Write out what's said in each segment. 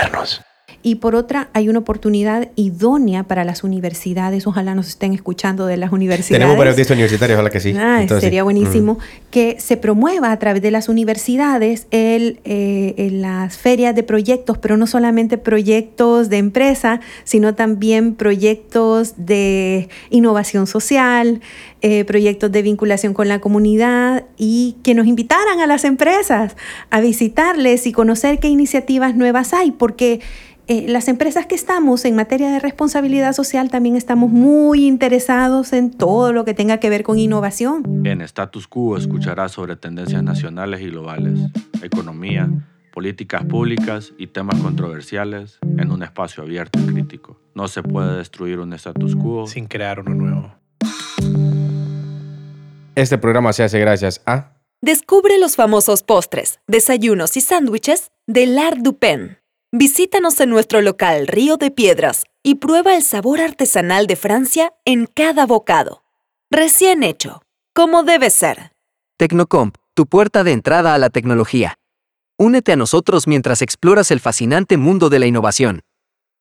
modernos y por otra hay una oportunidad idónea para las universidades, ojalá nos estén escuchando de las universidades. Tenemos periodistas universitarios, ojalá que sí. Ah, sería buenísimo que se promueva a través de las universidades el, eh, en las ferias de proyectos, pero no solamente proyectos de empresa, sino también proyectos de innovación social, eh, proyectos de vinculación con la comunidad y que nos invitaran a las empresas a visitarles y conocer qué iniciativas nuevas hay, porque eh, las empresas que estamos en materia de responsabilidad social también estamos muy interesados en todo lo que tenga que ver con innovación. En Status Quo escucharás sobre tendencias nacionales y globales, economía, políticas públicas y temas controversiales en un espacio abierto y crítico. No se puede destruir un status quo sin crear uno nuevo. Este programa se hace gracias a... Descubre los famosos postres, desayunos y sándwiches de L'Art du Pen Visítanos en nuestro local Río de Piedras y prueba el sabor artesanal de Francia en cada bocado. Recién hecho, como debe ser. Tecnocomp, tu puerta de entrada a la tecnología. Únete a nosotros mientras exploras el fascinante mundo de la innovación.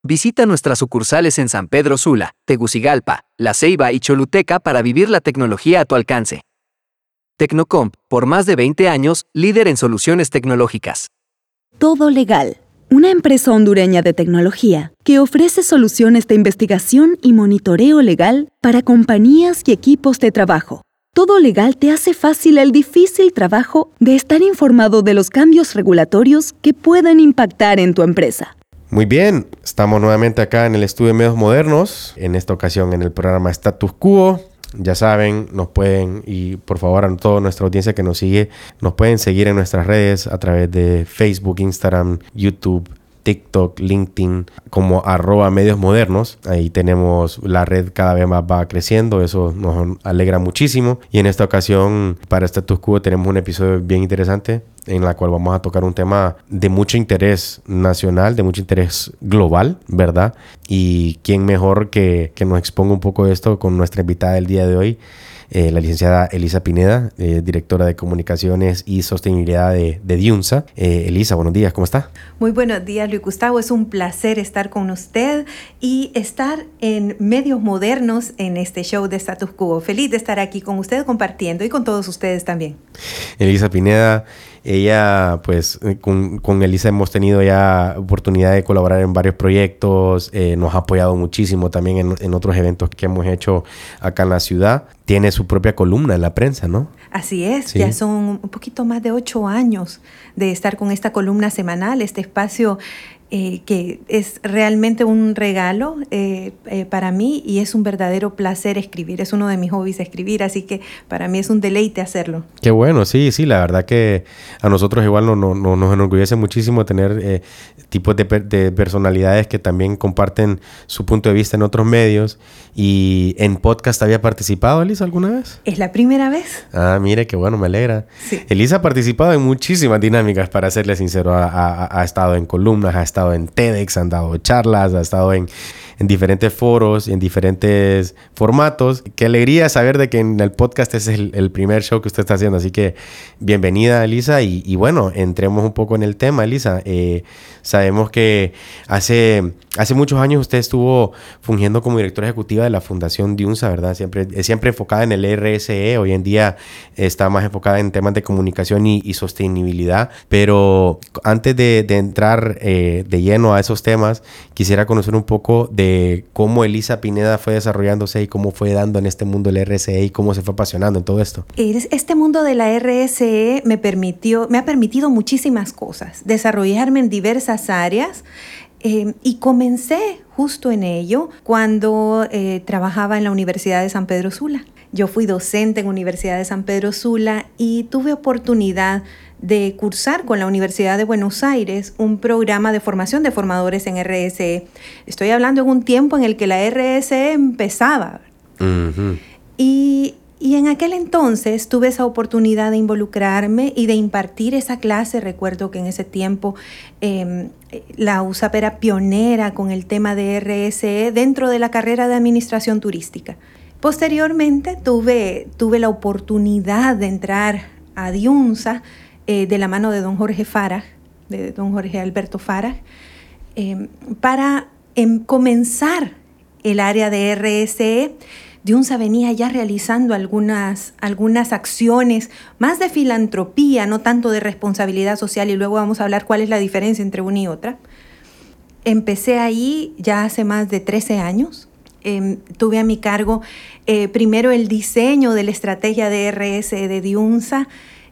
Visita nuestras sucursales en San Pedro Sula, Tegucigalpa, La Ceiba y Choluteca para vivir la tecnología a tu alcance. Tecnocomp, por más de 20 años, líder en soluciones tecnológicas. Todo legal una empresa hondureña de tecnología que ofrece soluciones de investigación y monitoreo legal para compañías y equipos de trabajo. Todo legal te hace fácil el difícil trabajo de estar informado de los cambios regulatorios que pueden impactar en tu empresa. Muy bien, estamos nuevamente acá en el estudio de medios modernos, en esta ocasión en el programa Status Quo. Ya saben, nos pueden, y por favor a toda nuestra audiencia que nos sigue, nos pueden seguir en nuestras redes a través de Facebook, Instagram, YouTube, TikTok, LinkedIn, como arroba medios modernos. Ahí tenemos la red cada vez más va creciendo, eso nos alegra muchísimo. Y en esta ocasión, para Status Quo, tenemos un episodio bien interesante en la cual vamos a tocar un tema de mucho interés nacional, de mucho interés global, ¿verdad? Y quién mejor que, que nos exponga un poco esto con nuestra invitada del día de hoy. Eh, la licenciada Elisa Pineda, eh, directora de Comunicaciones y Sostenibilidad de, de Diunsa. Eh, Elisa, buenos días, ¿cómo está? Muy buenos días, Luis Gustavo. Es un placer estar con usted y estar en medios modernos en este show de Status Quo. Feliz de estar aquí con usted compartiendo y con todos ustedes también. Elisa Pineda ella, pues, eh, con, Elisa hemos tenido ya oportunidad de colaborar en varios proyectos, eh, nos ha apoyado muchísimo también en, otros eventos que hemos hecho acá en la ciudad. Tiene su propia columna en la prensa, ¿no? Así es, ya son un poquito más de ocho años de estar con esta columna semanal, este espacio eh, que es realmente un regalo eh, eh, para mí y es un verdadero placer escribir. Es uno de mis hobbies escribir, así que para mí es un deleite hacerlo. Qué bueno, sí, sí, la verdad que a nosotros igual no, no, nos enorgullece muchísimo tener tipos de, de, personalidades que también comparten su punto de vista en otros medios. ¿Y en podcast había participado, Elisa, alguna vez? Es la primera vez. Ah, mire, qué bueno, me alegra. Elisa ha participado en muchísimas dinámicas, para serle sincero. Ha, ha estado en columnas, ha estado estado en TEDx, han dado charlas, ha estado en, en diferentes foros, en diferentes formatos. Qué alegría saber de que en el podcast es el, primer show que usted está haciendo. Así que bienvenida, Elisa. Y, bueno, entremos un poco en el tema, Elisa. Eh, sabemos que hace, hace muchos años usted estuvo fungiendo como directora ejecutiva de la Fundación Diunsa, ¿verdad? Siempre, siempre enfocada en el RSE. Hoy en día está más enfocada en temas de comunicación y, sostenibilidad. Pero antes de, entrar eh, de lleno a esos temas, quisiera conocer un poco de cómo Elisa Pineda fue desarrollándose y cómo fue dando en este mundo el RSE y cómo se fue apasionando en todo esto. Este mundo de la RSE me permitió, me ha permitido muchísimas cosas, desarrollarme en diversas áreas. Eh, y comencé justo en ello cuando eh, trabajaba en la Universidad de San Pedro Sula. Yo fui docente en Universidad de San Pedro Sula y tuve oportunidad de cursar con la Universidad de Buenos Aires un programa de formación de formadores en RSE. Estoy hablando en un tiempo en el que la RSE empezaba. y, en aquel entonces tuve esa oportunidad de involucrarme y de impartir esa clase. Recuerdo que en ese tiempo em, la USAP era pionera con el tema de RSE dentro de la carrera de administración turística. Posteriormente tuve, tuve la oportunidad de entrar a Diunsa eh, de la mano de don Jorge Farah, de don Jorge Alberto Farah, em, para em, comenzar el área de RSE. Diunsa venía ya realizando algunas, algunas acciones más de filantropía, no tanto de responsabilidad social, y luego vamos a hablar cuál es la diferencia entre una y otra. Empecé ahí ya hace más de 13 años. Em, tuve a mi cargo eh, primero el diseño de la estrategia de RS de Diunsa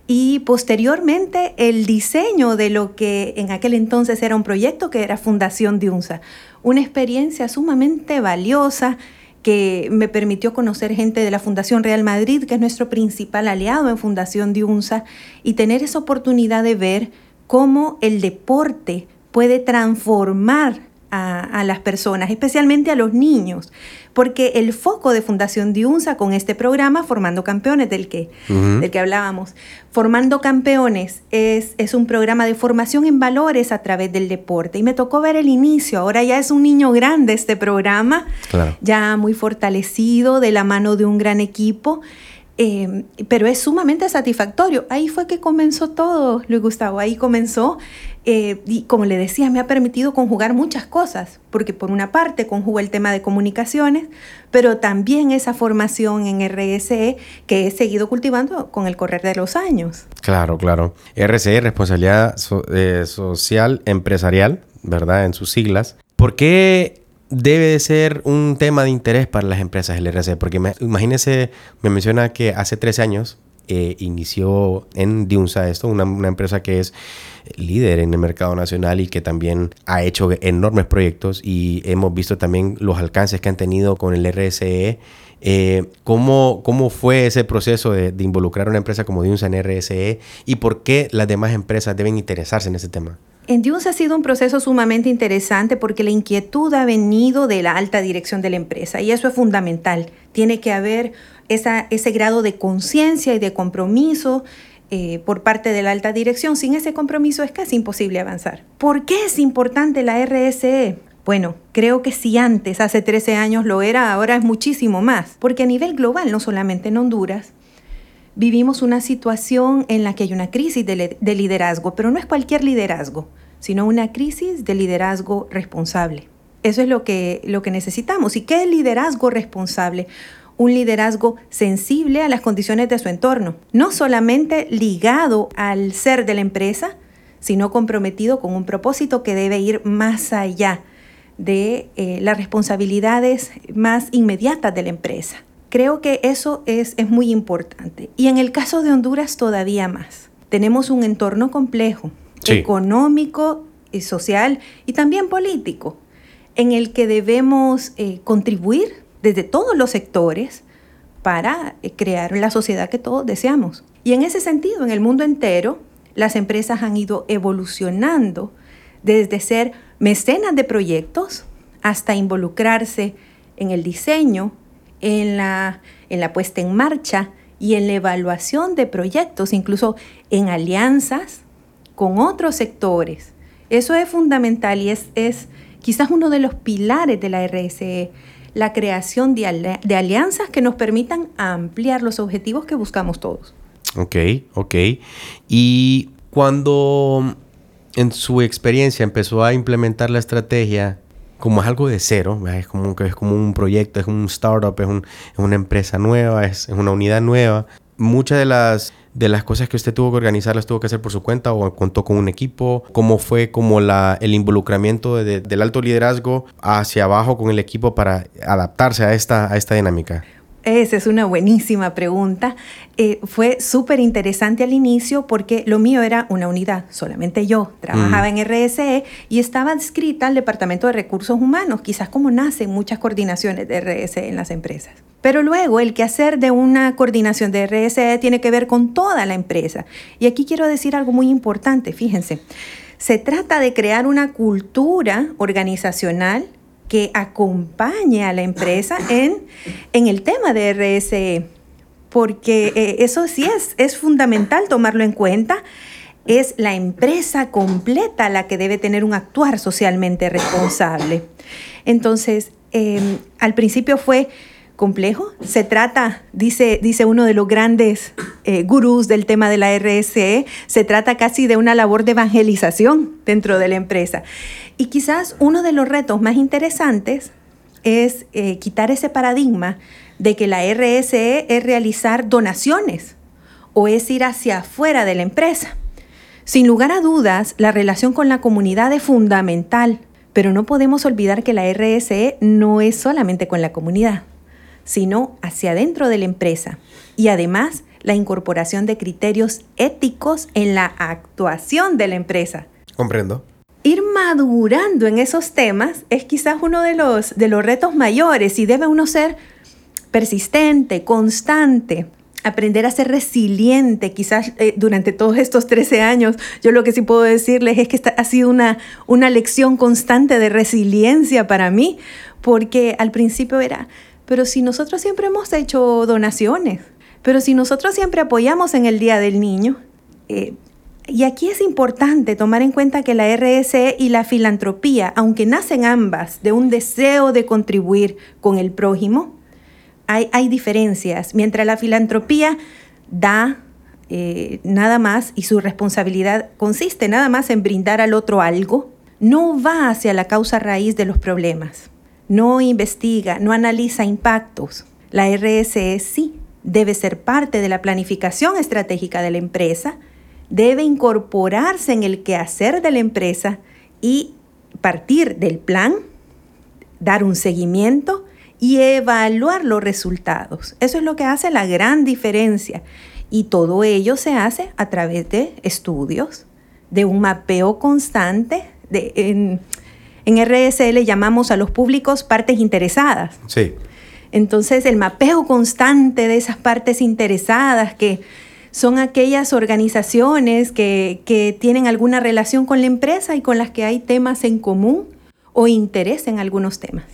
y posteriormente el diseño de lo que en aquel entonces era un proyecto que era Fundación Diunsa. Una experiencia sumamente valiosa que me permitió conocer gente de la Fundación Real Madrid, que es nuestro principal aliado en Fundación Diunsa, y tener esa oportunidad de ver cómo el deporte puede transformar a, las personas, especialmente a los niños, porque el foco de Fundación Diunsa con este programa, Formando Campeones, del que, del que hablábamos, Formando Campeones es, es un programa de formación en valores a través del deporte. Y me tocó ver el inicio, ahora ya es un niño grande este programa, ya muy fortalecido, de la mano de un gran equipo. Em, pero es sumamente satisfactorio. Ahí fue que comenzó todo, Luis Gustavo. Ahí comenzó eh, y como le decía, me ha permitido conjugar muchas cosas, porque por una parte conjugo el tema de comunicaciones, pero también esa formación en RSE que he seguido cultivando con el correr de los años. Claro, claro. RSE, responsabilidad eh, social empresarial, ¿verdad? En sus siglas. ¿Por qué debe de ser un tema de interés para las empresas el RSE? Porque imagínese, me menciona que hace 13 años eh, inició en Diunsa esto, una, una empresa que es líder en el mercado nacional y que también ha hecho enormes proyectos y hemos visto también los alcances que han tenido con el RSE. Eh, ¿cómo, ¿Cómo fue ese proceso de, involucrar a una empresa como Diunsa en RSE y por qué las demás empresas deben interesarse en ese tema? En Diunsa ha sido un proceso sumamente interesante porque la inquietud ha venido de la alta dirección de la empresa y eso es fundamental. Tiene que haber ese grado de conciencia y de compromiso eh, por parte de la alta dirección, sin ese compromiso es casi imposible avanzar. ¿Por qué es importante la RSE? Bueno, creo que si antes, hace 13 años lo era, ahora es muchísimo más, porque a nivel global, no solamente en Honduras, vivimos una situación en la que hay una crisis de, de liderazgo, pero no es cualquier liderazgo, sino una crisis de liderazgo responsable. Eso es lo que, lo que necesitamos. ¿Y qué es liderazgo responsable? un liderazgo sensible a las condiciones de su entorno, no solamente ligado al ser de la empresa, sino comprometido con un propósito que debe ir más allá de eh, las responsabilidades más inmediatas de la empresa. Creo que eso es, es muy importante. Y en el caso de Honduras todavía más. Tenemos un entorno complejo, económico y social y también político, en el que debemos eh, contribuir desde todos los sectores para eh, crear la sociedad que todos deseamos. Y en ese sentido, en el mundo entero, las empresas han ido evolucionando desde ser mecenas de proyectos hasta involucrarse en el diseño, en la, en la puesta en marcha y en la evaluación de proyectos, incluso en alianzas con otros sectores. Eso es fundamental y es, es quizás uno de los pilares de la RSE la creación de, alianzas que nos permitan ampliar los objetivos que buscamos todos. Ok, ok. Y cuando en su experiencia empezó a implementar la estrategia, como es algo de cero, es como, es como un proyecto, es un startup, es, es una empresa nueva, es, es, una unidad nueva. Muchas de las de las cosas que usted tuvo que organizar las tuvo que hacer por su cuenta o contó con un equipo? ¿Cómo fue como la, el involucramiento del alto liderazgo hacia abajo con el equipo para adaptarse a esta, a esta dinámica? Esa es una buenísima pregunta. Eh, fue súper interesante al inicio porque lo mío era una unidad, solamente yo trabajaba mm. en RSE y estaba adscrita al Departamento de Recursos Humanos, quizás como nacen muchas coordinaciones de RSE en las empresas. Pero luego el quehacer de una coordinación de RSE tiene que ver con toda la empresa. Y aquí quiero decir algo muy importante, fíjense. Se trata de crear una cultura organizacional que acompañe a la empresa en, en el tema de RSE, porque eh, eso sí es, es fundamental tomarlo en cuenta. Es la empresa completa la que debe tener un actuar socialmente responsable. Entonces, em, al principio fue complejo. Se trata, dice, dice uno de los grandes eh, gurús del tema de la RSE, se trata casi de una labor de evangelización dentro de la empresa. Y quizás uno de los retos más interesantes es eh, quitar ese paradigma de que la RSE es realizar donaciones o es ir hacia afuera de la empresa. Sin lugar a dudas, la relación con la comunidad es fundamental, pero no podemos olvidar que la RSE no es solamente con la comunidad sino hacia adentro de la empresa. Y además, la incorporación de criterios éticos en la actuación de la empresa. Comprendo. Ir madurando en esos temas es quizás uno de los, de los retos mayores y debe uno ser persistente, constante, aprender a ser resiliente. Quizás eh, durante todos estos 13 años, yo lo que sí puedo decirles es que esta ha sido una, una lección constante de resiliencia para mí, porque al principio era, pero si nosotros siempre hemos hecho donaciones, pero si nosotros siempre apoyamos en el Día del Niño, eh, y aquí es importante tomar en cuenta que la RSE y la filantropía, aunque nacen ambas de un deseo de contribuir con el prójimo, hay, hay diferencias. Mientras la filantropía da eh, nada más y su responsabilidad consiste nada más en brindar al otro algo, no va hacia la causa raíz de los problemas no investiga, no analiza impactos. La RSE sí debe ser parte de la planificación estratégica de la empresa, debe incorporarse en el quehacer de la empresa y partir del plan, dar un seguimiento y evaluar los resultados. Eso es lo que hace la gran diferencia. Y todo ello se hace a través de estudios, de un mapeo constante, de, en RSL llamamos a los públicos partes interesadas. Sí. Entonces, el mapeo constante de esas partes interesadas que son aquellas organizaciones que, que, tienen alguna relación con la empresa y con las que hay temas en común o interés en algunos temas.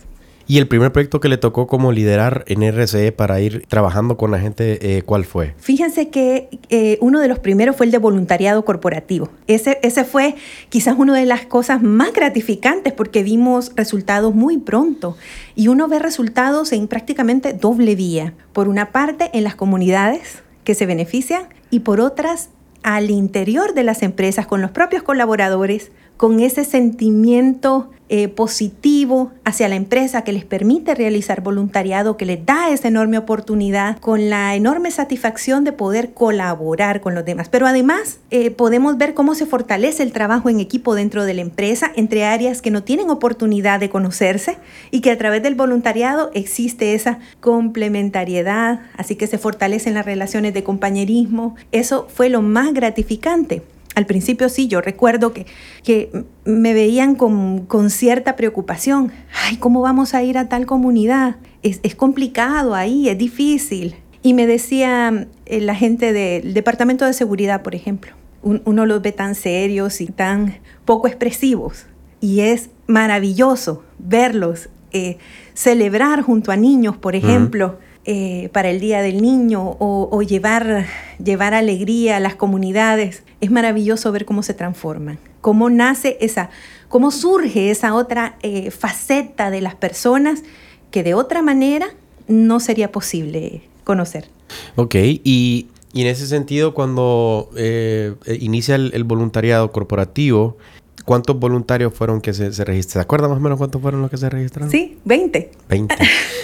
¿Y el primer proyecto que le tocó como liderar en RCE para ir trabajando con la gente, eh, cuál fue? Fíjense que eh, uno de los primeros fue el de voluntariado corporativo. Ese, ese fue quizás una de las cosas más gratificantes porque vimos resultados muy pronto. Y uno ve resultados en prácticamente doble vía. Por una parte, en las comunidades que se benefician y por otras, al interior de las empresas, con los propios colaboradores, con ese sentimiento eh, positivo hacia la empresa que les permite realizar voluntariado, que les da esa enorme oportunidad, con la enorme satisfacción de poder colaborar con los demás. Pero además eh, podemos ver cómo se fortalece el trabajo en equipo dentro de la empresa entre áreas que no tienen oportunidad de conocerse y que a través del voluntariado existe esa complementariedad, así que se fortalecen las relaciones de compañerismo. Eso fue lo más gratificante. Al principio sí, yo recuerdo que, que me veían con, con, cierta preocupación. Ay, ¿cómo vamos a ir a tal comunidad? Es, es complicado ahí, es difícil. Y me decía eh, la gente del Departamento de Seguridad, por ejemplo, uno los ve tan serios y tan poco expresivos. Y es maravilloso verlos eh, celebrar junto a niños, por ejemplo. Eh, para el Día del Niño o, llevar, llevar alegría a las comunidades. Es maravilloso ver cómo se transforman, cómo nace esa, cómo surge esa otra eh, faceta de las personas que de otra manera no sería posible conocer. Ok, y, en ese sentido, cuando eh, inicia el, voluntariado corporativo, ¿Cuántos voluntarios fueron que se, se registraron? ¿Se acuerdan más o menos cuántos fueron los que se registraron? Sí, 20. 20.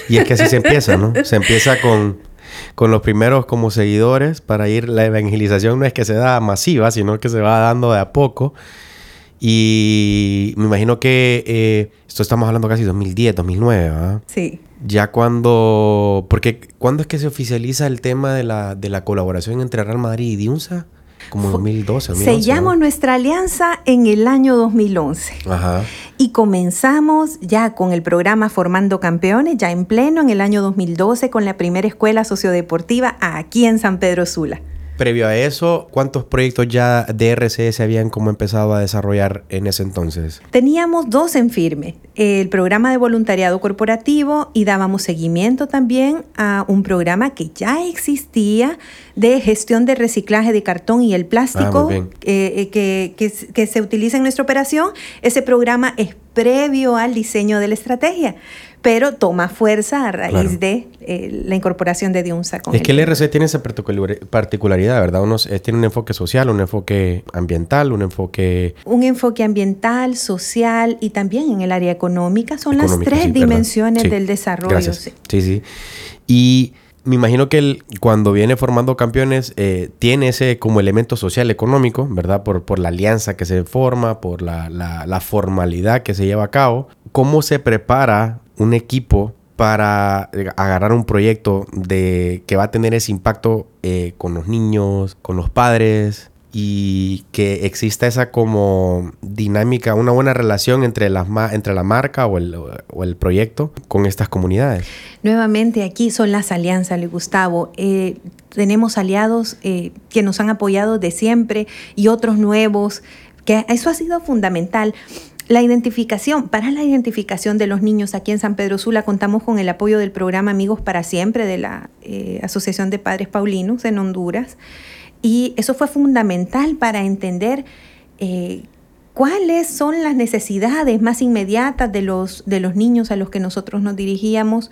Y es que así se empieza, ¿no? Se empieza con, con los primeros como seguidores para ir, la evangelización no es que se da masiva, sino que se va dando de a poco. Y me imagino que eh, esto estamos hablando casi 2010, 2009, ¿verdad? Sí. Ya cuando, porque ¿cuándo es que se oficializa el tema de la, de la colaboración entre Real Madrid y Diunsa? Como 2012, 2011. Sellamos nuestra alianza en el año 2011. Ajá. Y comenzamos ya con el programa Formando Campeones, ya en pleno en el año 2012, con la primera escuela sociodeportiva aquí en San Pedro Sula. Previo a eso, ¿cuántos proyectos ya de RCS habían como empezado a desarrollar en ese entonces? Teníamos dos en firme, el programa de voluntariado corporativo y dábamos seguimiento también a un programa que ya existía de gestión de reciclaje de cartón y el plástico ah, eh, eh, que, que, que se utiliza en nuestra operación. Ese programa es previo al diseño de la estrategia, pero toma fuerza a raíz de eh, la incorporación de DIUNSA. es que el RC tiene esa particularidad, ¿verdad? Uno tiene un enfoque social, un enfoque ambiental, un enfoque... Un enfoque ambiental, social y también en el área económica. Son las tres dimensiones del desarrollo. Sí, sí. Y me imagino que él, cuando viene formando campeones, eh, tiene ese como elemento social económico, ¿verdad? Por, por la alianza que se forma, por la, la, formalidad que se lleva a cabo. ¿Cómo se prepara un equipo para eh, agarrar un proyecto de que va a tener ese impacto eh, con los niños, con los padres, y que exista esa como dinámica, una buena relación entre, las entre la marca o el, o el, proyecto con estas comunidades. Nuevamente aquí son las alianzas, Luis Gustavo. Eh, tenemos aliados eh, que nos han apoyado de siempre y otros nuevos, que eso ha sido fundamental. La identificación, para la identificación de los niños aquí en San Pedro Sula contamos con el apoyo del programa Amigos para Siempre de la eh, Asociación de Padres Paulinos en Honduras. Y eso fue fundamental para entender eh, cuáles son las necesidades más inmediatas de los, de los niños a los que nosotros nos dirigíamos,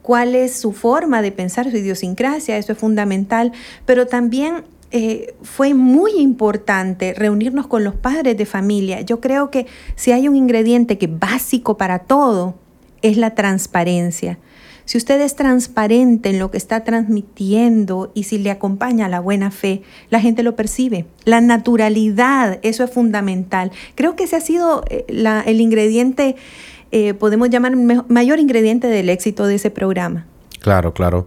cuál es su forma de pensar, su idiosincrasia, eso es fundamental, pero también eh, fue muy importante reunirnos con los padres de familia. Yo creo que si hay un ingrediente que es básico para todo, es la transparencia. Si usted es transparente en lo que está transmitiendo y si le acompaña la buena fe, la gente lo percibe. La naturalidad, eso es fundamental. Creo que ese ha sido eh, el ingrediente, eh, podemos llamar mayor ingrediente del éxito de ese programa. Claro, claro.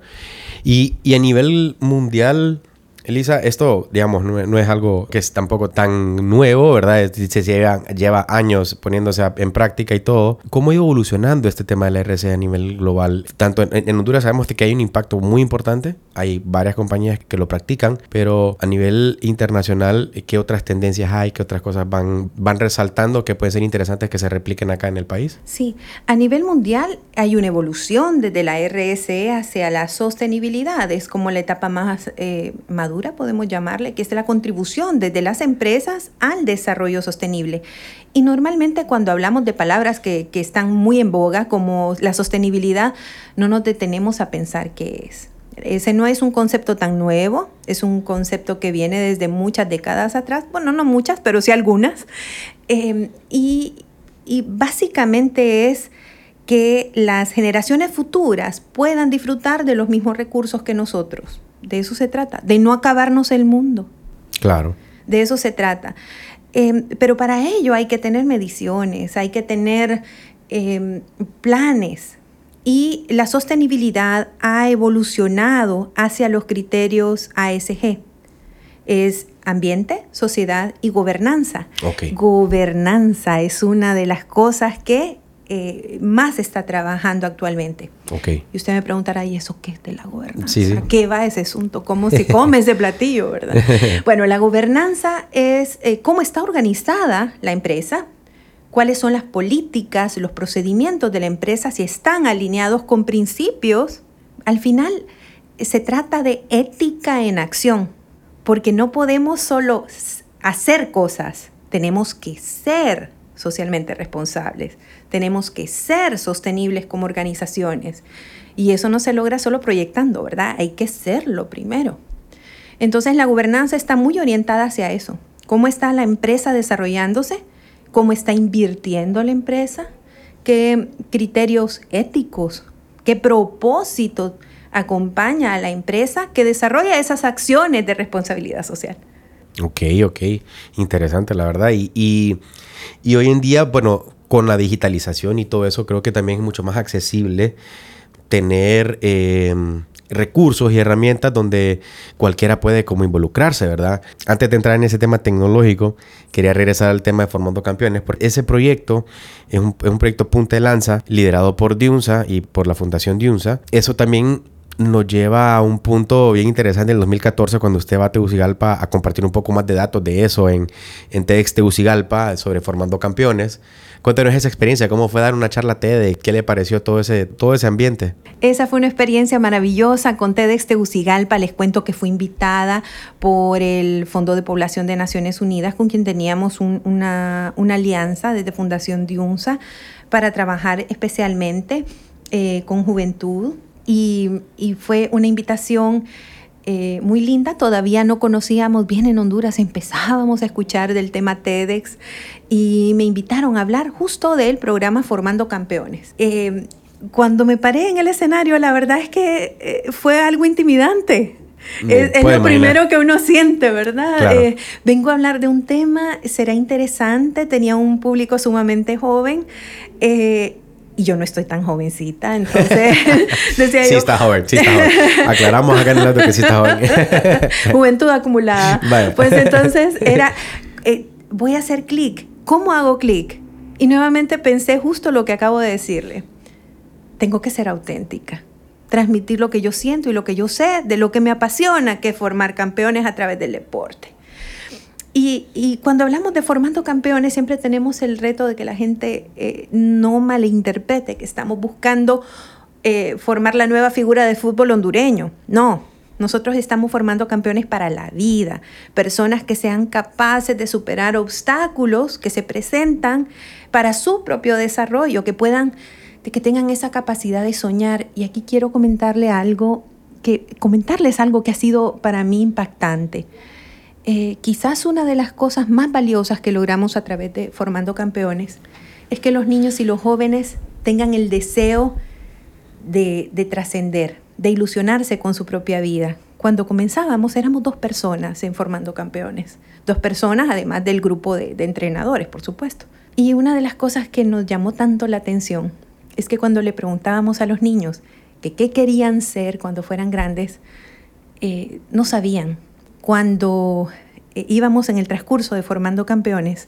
Y, y a nivel mundial, Elisa, esto, digamos, no, es algo que es tampoco tan nuevo, ¿verdad? Se lleva, lleva años poniéndose en práctica y todo. ¿Cómo ha ido evolucionando este tema de la RC a nivel global? Tanto en, Honduras sabemos que hay un impacto muy importante, hay varias compañías que lo practican, pero a nivel internacional, ¿qué otras tendencias hay? ¿Qué otras cosas van, van resaltando que pueden ser interesantes que se repliquen acá en el país? Sí, a nivel mundial hay una evolución desde la RSE hacia la sostenibilidad, es como la etapa más eh, madura podemos llamarle, que es la contribución desde las empresas al desarrollo sostenible. Y normalmente cuando hablamos de palabras que, que están muy en boga, como la sostenibilidad, no nos detenemos a pensar qué es. Ese no es un concepto tan nuevo, es un concepto que viene desde muchas décadas atrás, bueno, no muchas, pero sí algunas. Em, y, y básicamente es que las generaciones futuras puedan disfrutar de los mismos recursos que nosotros. De eso se trata, de no acabarnos el mundo. Claro. De eso se trata. Em, pero para ello hay que tener mediciones, hay que tener em, planes. Y la sostenibilidad ha evolucionado hacia los criterios ASG. Es ambiente, sociedad y gobernanza. Gobernanza es una de las cosas que eh, más está trabajando actualmente. Y usted me preguntará, ¿y eso qué es de la gobernanza? ¿Qué va ese asunto? ¿Cómo se come ese platillo, verdad? bueno, la gobernanza es eh, cómo está organizada la empresa, cuáles son las políticas, los procedimientos de la empresa, si están alineados con principios. Al final, se trata de ética en acción, porque no podemos solo hacer cosas, tenemos que ser socialmente responsables. Tenemos que ser sostenibles como organizaciones. Y eso no se logra solo proyectando, ¿verdad? Hay que serlo primero. Entonces la gobernanza está muy orientada hacia eso. ¿Cómo está la empresa desarrollándose? ¿Cómo está invirtiendo la empresa? ¿Qué criterios éticos? ¿Qué propósito acompaña a la empresa que desarrolla esas acciones de responsabilidad social? Ok, ok. Interesante, la verdad. y y hoy en día, bueno, con la digitalización y todo eso, creo que también es mucho más accesible tener em, recursos y herramientas donde cualquiera puede como involucrarse, ¿verdad? Antes de entrar en ese tema tecnológico, quería regresar al tema de Formando Campeones, porque ese proyecto es un, es un proyecto punta de lanza liderado por Diunsa y por la Fundación Diunsa. Eso también nos lleva a un punto bien interesante en el 2014 cuando usted va a Tegucigalpa a compartir un poco más de datos de eso en, en TEDx Tegucigalpa sobre formando campeones. Cuéntanos esa experiencia, cómo fue dar una charla TED, qué le pareció todo ese, todo ese ambiente. Esa fue una experiencia maravillosa con TEDx Tegucigalpa. Les cuento que fui invitada por el Fondo de Población de Naciones Unidas, con quien teníamos una, una, alianza desde Fundación Diunsa para trabajar especialmente eh, con juventud. Y, y fue una invitación eh, muy linda. Todavía no conocíamos bien en Honduras, empezábamos a escuchar del tema TEDx y me invitaron a hablar justo del programa Formando Campeones. Eh, cuando me paré en el escenario, la verdad es que eh, fue algo intimidante. es, lo primero que uno siente, ¿verdad? vengo a hablar de un tema, será interesante, tenía un público sumamente joven y yo no estoy tan jovencita, entonces decía sí está joven, sí está joven. Aclaramos acá en el lado que sí está joven. Juventud acumulada. Pues entonces era, eh, voy a hacer clic. ¿Cómo hago clic? Y nuevamente pensé justo lo que acabo de decirle. Tengo que ser auténtica, transmitir lo que yo siento y lo que yo sé de lo que me apasiona, que es formar campeones a través del deporte. Y, cuando hablamos de formando campeones, siempre tenemos el reto de que la gente eh, no malinterprete que estamos buscando eh, formar la nueva figura de fútbol hondureño. No, nosotros estamos formando campeones para la vida, personas que sean capaces de superar obstáculos que se presentan para su propio desarrollo, que puedan, que tengan esa capacidad de soñar. Y aquí quiero comentarle algo que, comentarles algo que ha sido para mí impactante. Eh, quizás una de las cosas más valiosas que logramos a través de Formando Campeones es que los niños y los jóvenes tengan el deseo de, trascender, de ilusionarse con su propia vida. Cuando comenzábamos éramos dos personas en Formando Campeones, dos personas además del grupo de, de entrenadores, por supuesto. Y una de las cosas que nos llamó tanto la atención es que cuando le preguntábamos a los niños que qué querían ser cuando fueran grandes, eh, no sabían, cuando eh, íbamos en el transcurso de formando campeones,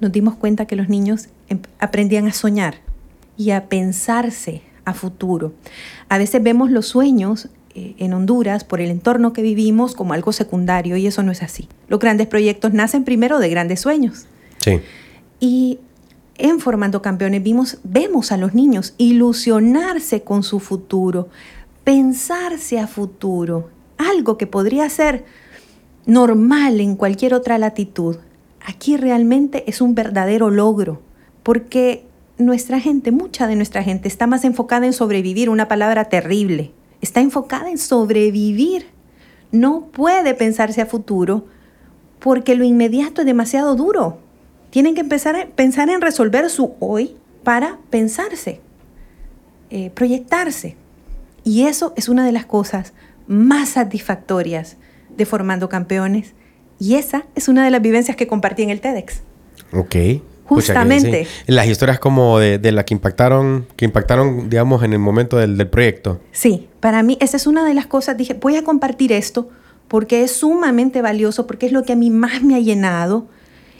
nos dimos cuenta que los niños em, aprendían a soñar y a pensarse a futuro. A veces vemos los sueños eh, en Honduras por el entorno que vivimos como algo secundario y eso no es así. Los grandes proyectos nacen primero de grandes sueños. Sí. Y en Formando Campeones vimos, vemos a los niños ilusionarse con su futuro, pensarse a futuro, algo que podría ser normal en cualquier otra latitud, aquí realmente es un verdadero logro, porque nuestra gente, mucha de nuestra gente está más enfocada en sobrevivir, una palabra terrible, está enfocada en sobrevivir. No puede pensarse a futuro porque lo inmediato es demasiado duro. Tienen que empezar a pensar en resolver su hoy para pensarse, eh, proyectarse. Y eso es una de las cosas más satisfactorias de Formando Campeones. Y esa es una de las vivencias que compartí en el TEDx. Ok. Justamente. Las historias como de, de las que impactaron, que impactaron, digamos, en el momento del, del, proyecto. Sí, para mí esa es una de las cosas. Dije, voy a compartir esto porque es sumamente valioso, porque es lo que a mí más me ha llenado.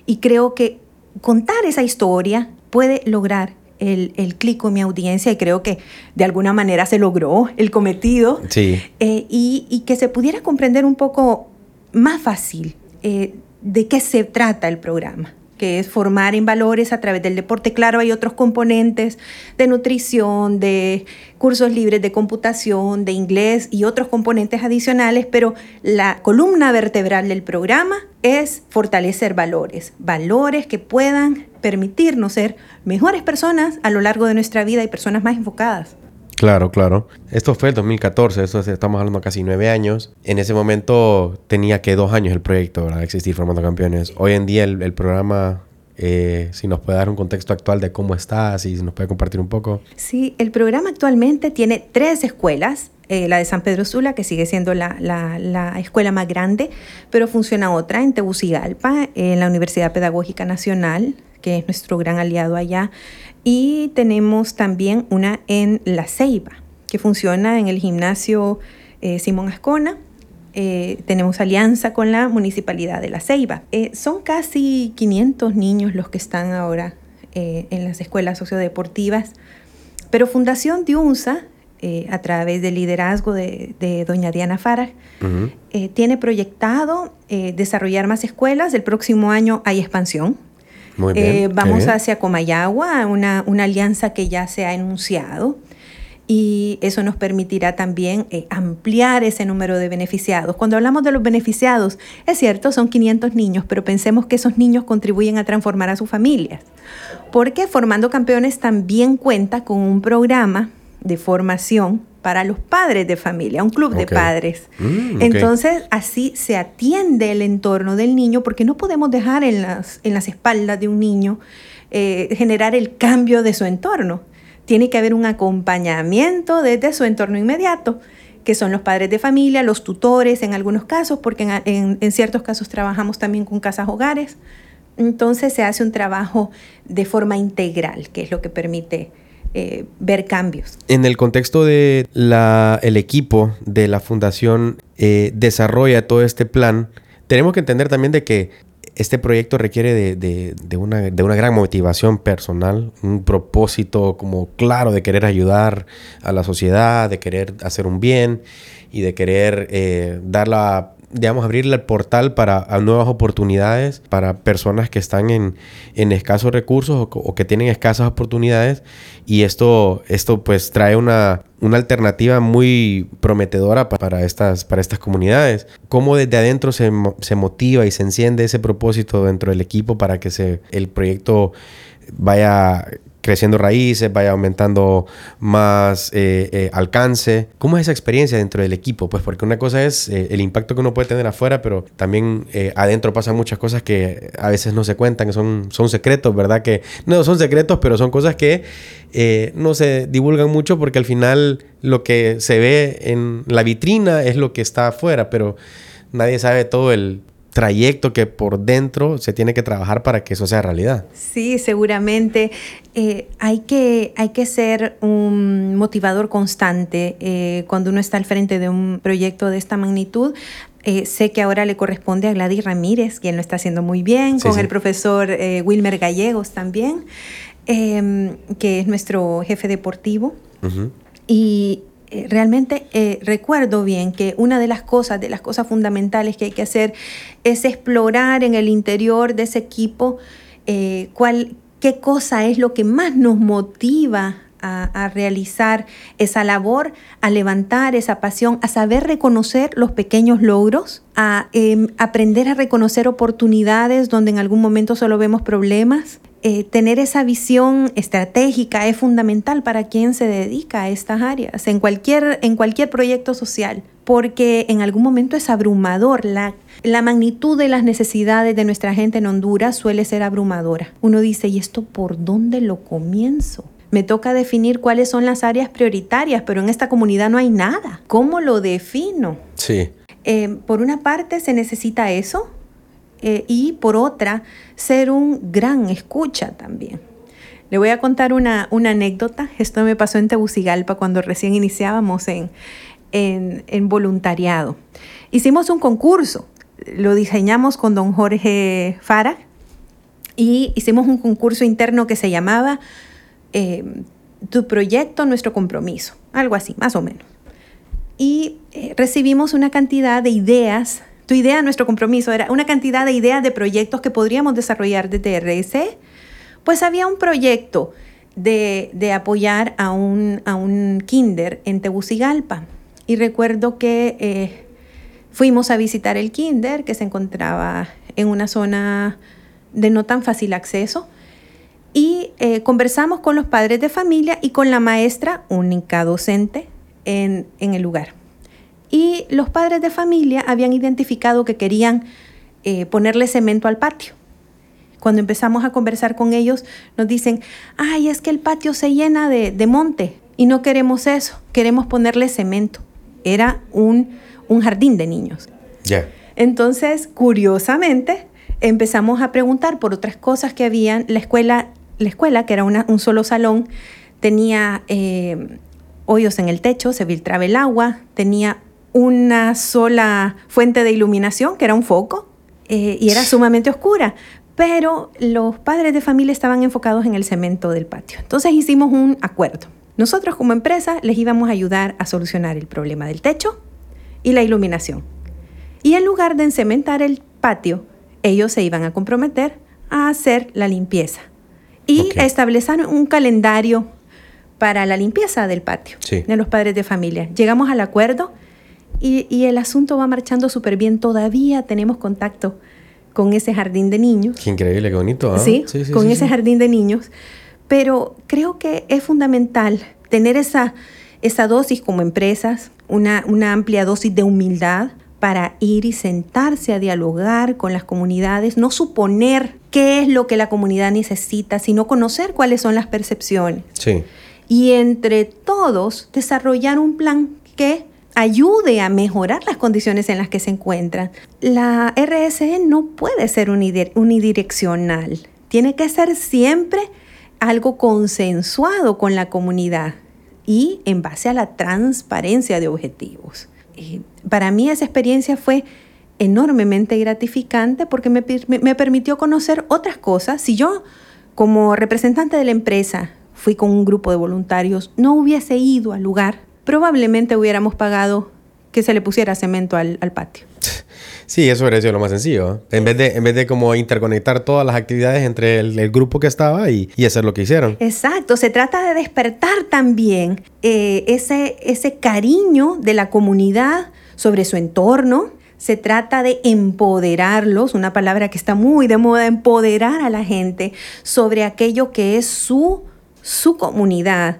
Y creo que contar esa historia puede lograr el, el clic con mi audiencia y creo que de alguna manera se logró el cometido. Sí. Eh, y, y, que se pudiera comprender un poco más fácil eh, de qué se trata el programa que es formar en valores a través del deporte. Claro, hay otros componentes de nutrición, de cursos libres de computación, de inglés y otros componentes adicionales, pero la columna vertebral del programa es fortalecer valores, valores que puedan permitirnos ser mejores personas a lo largo de nuestra vida y personas más enfocadas. Claro, claro. Esto fue el 2014, esto estamos hablando casi nueve años. En ese momento tenía que dos años el proyecto, ¿verdad? Existir Formando Campeones. Hoy en día el, programa, eh, si nos puede dar un contexto actual de cómo está, si nos puede compartir un poco. Sí, el programa actualmente tiene tres escuelas. Eh, la de San Pedro Sula, que sigue siendo la, la, la, escuela más grande, pero funciona otra en Tegucigalpa, en la Universidad Pedagógica Nacional, que es nuestro gran aliado allá. Y tenemos también una en La Ceiba, que funciona en el gimnasio eh, Simón Ascona. Eh, tenemos alianza con la Municipalidad de La Ceiba. Eh, son casi 500 niños los que están ahora en las escuelas sociodeportivas, pero Fundación Diunsa eh, a través del liderazgo de, doña Diana Farag, tiene proyectado desarrollar más escuelas. El próximo año hay expansión. Muy bien, vamos hacia Comayagua, una, una alianza que ya se ha enunciado y eso nos permitirá también ampliar ese número de beneficiados. Cuando hablamos de los beneficiados, es cierto, son 500 niños, pero pensemos que esos niños contribuyen a transformar a sus familias, porque Formando Campeones también cuenta con un programa de formación para los padres de familia, un club de padres. Mm, Entonces, así se atiende el entorno del niño porque no podemos dejar en las, en las espaldas de un niño eh, generar el cambio de su entorno. Tiene que haber un acompañamiento desde su entorno inmediato, que son los padres de familia, los tutores en algunos casos, porque en, en ciertos casos trabajamos también con casas hogares. Entonces se hace un trabajo de forma integral, que es lo que permite eh, ver cambios. En el contexto de la, el equipo de la fundación eh, desarrolla todo este plan, tenemos que entender también de que este proyecto requiere de, de, una, de, una, gran motivación personal, un propósito como claro de querer ayudar a la sociedad, de querer hacer un bien y de querer eh, dar la digamos, abrirle el portal para nuevas oportunidades para personas que están en, escasos recursos o, que tienen escasas oportunidades. Y esto, esto pues trae una, alternativa muy prometedora para estas, para estas comunidades. ¿Cómo desde adentro se, se motiva y se enciende ese propósito dentro del equipo para que se, el proyecto vaya creciendo raíces, vaya aumentando más eh, eh, alcance. ¿Cómo es esa experiencia dentro del equipo? Pues porque una cosa es eh, el impacto que uno puede tener afuera, pero también adentro pasan muchas cosas que a veces no se cuentan, son, son secretos, ¿verdad? Que no son secretos, pero son cosas que no se divulgan mucho porque al final lo que se ve en la vitrina es lo que está afuera, pero nadie sabe todo el trayecto que por dentro se tiene que trabajar para que eso sea realidad. Sí, seguramente. Eh, hay, que, hay que ser un motivador constante eh, cuando uno está al frente de un proyecto de esta magnitud. Eh, sé que ahora le corresponde a Gladys Ramírez, quien lo está haciendo muy bien, con el profesor Wilmer Gallegos también, que es nuestro jefe deportivo. Y eh, realmente eh, recuerdo bien que una de las cosas, de las cosas fundamentales que hay que hacer es explorar en el interior de ese equipo eh, cuál, qué cosa es lo que más nos motiva a, realizar esa labor, a levantar esa pasión, a saber reconocer los pequeños logros, a em, aprender a reconocer oportunidades donde en algún momento solo vemos problemas eh, tener esa visión estratégica es fundamental para quien se dedica a estas áreas, en cualquier, en cualquier proyecto social, porque en algún momento es abrumador. La, la magnitud de las necesidades de nuestra gente en Honduras suele ser abrumadora. Uno dice, ¿y esto por dónde lo comienzo? Me toca definir cuáles son las áreas prioritarias, pero en esta comunidad no hay nada. ¿Cómo lo defino? Sí. Eh, por una parte se necesita eso, eh, y por otra, ser un gran escucha también. Le voy a contar una, anécdota. Esto me pasó en Tegucigalpa cuando recién iniciábamos en, voluntariado. Hicimos un concurso, lo diseñamos con don Jorge Fara y hicimos un concurso interno que se llamaba eh, Tu proyecto, nuestro compromiso, algo así, más o menos. Y eh, recibimos una cantidad de ideas tu idea, nuestro compromiso era una cantidad de ideas de proyectos que podríamos desarrollar desde RSE. Pues había un proyecto de, apoyar a un, a un, kinder en Tegucigalpa. Y recuerdo que eh, fuimos a visitar el kinder que se encontraba en una zona de no tan fácil acceso. Y eh, conversamos con los padres de familia y con la maestra, única docente, en, en el lugar. Y los padres de familia habían identificado que querían eh, ponerle cemento al patio. Cuando empezamos a conversar con ellos, nos dicen, ay, es que el patio se llena de, monte y no queremos eso, queremos ponerle cemento. Era un, jardín de niños. Ya. Entonces, curiosamente, empezamos a preguntar por otras cosas que habían. La escuela, la escuela que era un solo salón, tenía eh, hoyos en el techo, se filtraba el agua, tenía una sola fuente de iluminación, que era un foco, eh, y era sumamente oscura. Pero los padres de familia estaban enfocados en el cemento del patio. Entonces hicimos un acuerdo. Nosotros como empresa les íbamos a ayudar a solucionar el problema del techo y la iluminación. Y en lugar de encementar el patio, ellos se iban a comprometer a hacer la limpieza y establecer un calendario para la limpieza del patio de los padres de familia. Llegamos al acuerdo y, el asunto va marchando súper bien. Todavía tenemos contacto con ese jardín de niños. Qué increíble, qué bonito. ¿ah? Sí, con ese jardín de niños. Pero creo que es fundamental tener esa, esa dosis como empresas, una, una amplia dosis de humildad para ir y sentarse a dialogar con las comunidades, no suponer qué es lo que la comunidad necesita, sino conocer cuáles son las percepciones. Sí. Y entre todos desarrollar un plan que ayude a mejorar las condiciones en las que se encuentran. La RSE no puede ser unidireccional, tiene que ser siempre algo consensuado con la comunidad y en base a la transparencia de objetivos. para mí esa experiencia fue enormemente gratificante porque me, me, permitió conocer otras cosas. Si yo, como representante de la empresa, fui con un grupo de voluntarios, no hubiese ido al lugar, probablemente hubiéramos pagado que se le pusiera cemento al, al patio. Sí, eso hubiera sido lo más sencillo. En vez de, en vez de como interconectar todas las actividades entre el, grupo que estaba y, y, hacer lo que hicieron. Exacto, se trata de despertar también eh, ese, ese cariño de la comunidad sobre su entorno, se trata de empoderarlos, una palabra que está muy de moda, empoderar a la gente sobre aquello que es su, su comunidad.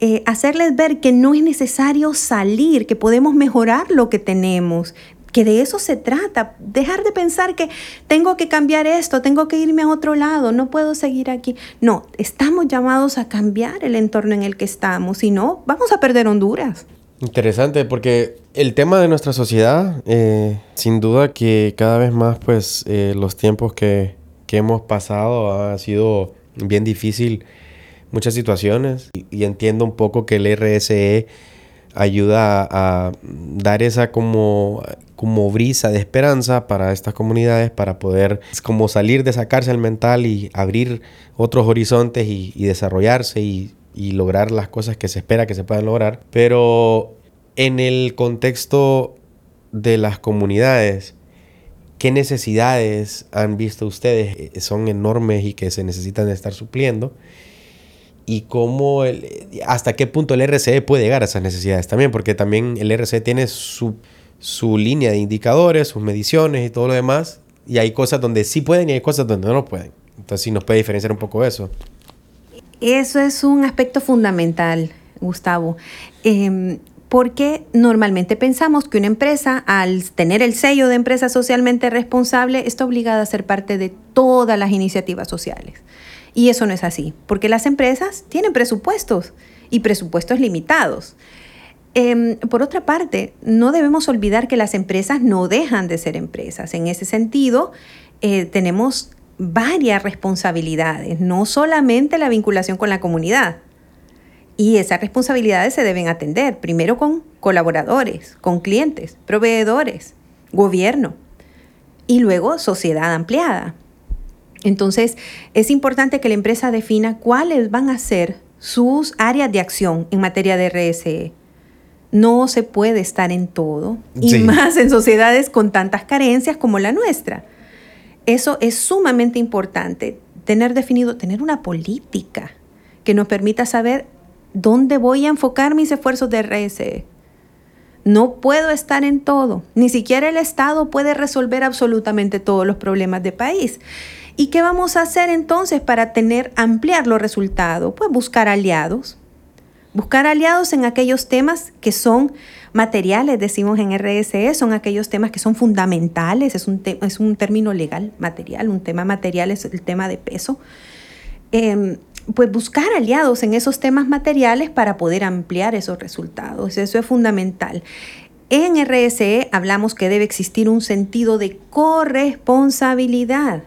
Eh, hacerles ver que no es necesario salir, que podemos mejorar lo que tenemos, que de eso se trata, dejar de pensar que tengo que cambiar esto, tengo que irme a otro lado, no puedo seguir aquí. No, estamos llamados a cambiar el entorno en el que estamos, si no, vamos a perder Honduras. Interesante, porque el tema de nuestra sociedad, eh, sin duda que cada vez más, pues, eh, los tiempos que, que, hemos pasado ha sido bien difícil, muchas situaciones, y, entiendo un poco que el RSE ayuda a, dar esa como, como brisa de esperanza para estas comunidades, para poder como salir de esa cárcel mental y abrir otros horizontes y, desarrollarse y y lograr las cosas que se espera que se puedan lograr. Pero en el contexto de las comunidades, ¿qué necesidades han visto ustedes? Eh, son enormes y que se necesitan estar supliendo. Y cómo, hasta qué punto el RCE puede llegar a esas necesidades también, porque también el RCE tiene su, su línea de indicadores, sus mediciones y todo lo demás. Y hay cosas donde sí pueden y hay cosas donde no pueden. Entonces sí nos puede diferenciar un poco eso. Eso es un aspecto fundamental, Gustavo. Em, porque normalmente pensamos que una empresa, al tener el sello de empresa socialmente responsable, está obligada a ser parte de todas las iniciativas sociales. Y eso no es así, porque las empresas tienen presupuestos y presupuestos limitados. Em, por otra parte, no debemos olvidar que las empresas no dejan de ser empresas. En ese sentido, eh, tenemos varias responsabilidades, no solamente la vinculación con la comunidad. Y esas responsabilidades se deben atender primero con colaboradores, con clientes, proveedores, gobierno y luego sociedad ampliada. Entonces, es importante que la empresa defina cuáles van a ser sus áreas de acción en materia de RSE. No se puede estar en todo, y más en sociedades con tantas carencias como la nuestra. Eso es sumamente importante, tener definido, tener una política que nos permita saber dónde voy a enfocar mis esfuerzos de RSE. No puedo estar en todo, ni siquiera el Estado puede resolver absolutamente todos los problemas del país. ¿Y qué vamos a hacer entonces para tener ampliar los resultados? Pues buscar aliados. Buscar aliados en aquellos temas que son materiales, decimos en RSE, son aquellos temas que son fundamentales, es un, es un término legal, material, un tema material es el tema de peso. Em, pues buscar aliados en esos temas materiales para poder ampliar esos resultados, eso es fundamental. En RSE hablamos que debe existir un sentido de corresponsabilidad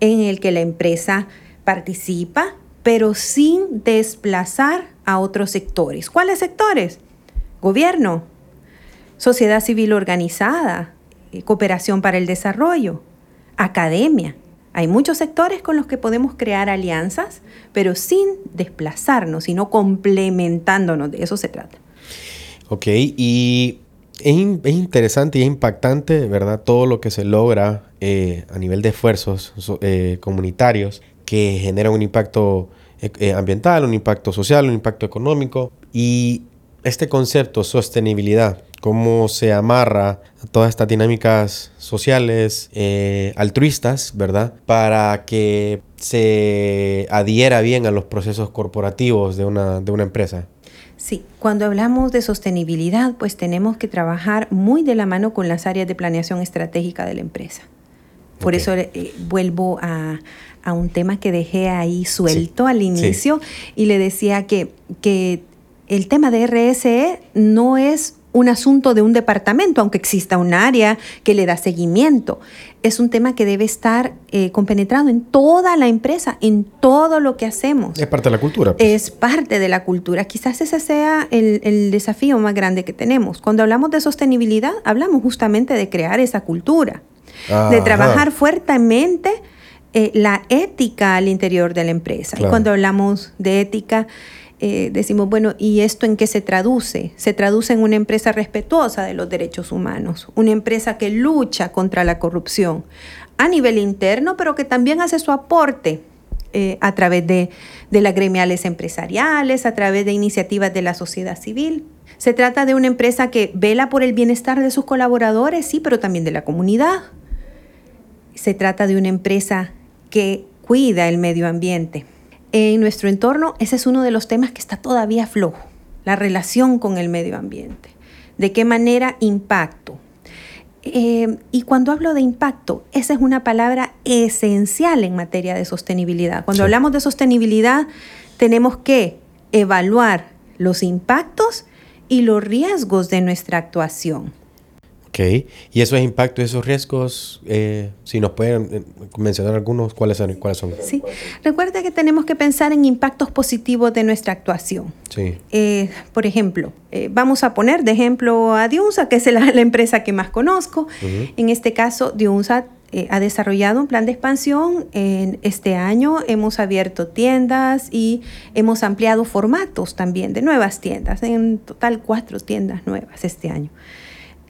en el que la empresa participa, pero sin desplazar a otros sectores. ¿Cuáles sectores? Gobierno, sociedad civil organizada, eh, cooperación para el desarrollo, academia, Hay muchos sectores con los que podemos crear alianzas, pero sin desplazarnos, sino complementándonos. De eso se trata. Ok, y es, interesante y es impactante, ¿verdad? Todo lo que se logra eh, a nivel de esfuerzos eh, comunitarios que generan un impacto eh, ambiental, un impacto social, un impacto económico. Y este concepto, sostenibilidad, cómo se amarra a todas estas dinámicas sociales, eh, altruistas, ¿verdad? Para que se adhiera bien a los procesos corporativos de una, de una empresa. Sí, cuando hablamos de sostenibilidad, pues tenemos que trabajar muy de la mano con las áreas de planeación estratégica de la empresa. Por eso eh, vuelvo a, un tema que dejé ahí suelto al inicio y le decía que, que el tema de RSE no es un asunto de un departamento, aunque exista un área que le da seguimiento. Es un tema que debe estar eh, compenetrado en toda la empresa, en todo lo que hacemos. Es parte de la cultura. Pues. Es parte de la cultura. Quizás ese sea el, desafío más grande que tenemos. Cuando hablamos de sostenibilidad, hablamos justamente de crear esa cultura, de trabajar fuertemente eh, la ética al interior de la empresa. Y cuando hablamos de ética, eh, decimos, bueno, ¿y esto en qué se traduce? Se traduce en una empresa respetuosa de los derechos humanos, una empresa que lucha contra la corrupción a nivel interno, pero que también hace su aporte eh, a través de, de las gremiales empresariales, a través de iniciativas de la sociedad civil. Se trata de una empresa que vela por el bienestar de sus colaboradores, sí, pero también de la comunidad. Se trata de una empresa que cuida el medio ambiente en nuestro entorno, ese es uno de los temas que está todavía flojo, la relación con el medio ambiente. ¿De qué manera impacto? Eh, y cuando hablo de impacto, esa es una palabra esencial en materia de sostenibilidad. Cuando hablamos de sostenibilidad, tenemos que evaluar los impactos y los riesgos de nuestra actuación. Ok, y esos impactos, esos riesgos, eh, si nos pueden eh, mencionar algunos, ¿cuáles son? ¿cuáles son? Sí, recuerda que tenemos que pensar en impactos positivos de nuestra actuación. Sí. Eh, por ejemplo, vamos a poner de ejemplo a Diunsa, que es la, empresa que más conozco. En este caso, Diunsa ha desarrollado un plan de expansión. En este año hemos abierto tiendas y hemos ampliado formatos también de nuevas tiendas. En total, cuatro tiendas nuevas este año.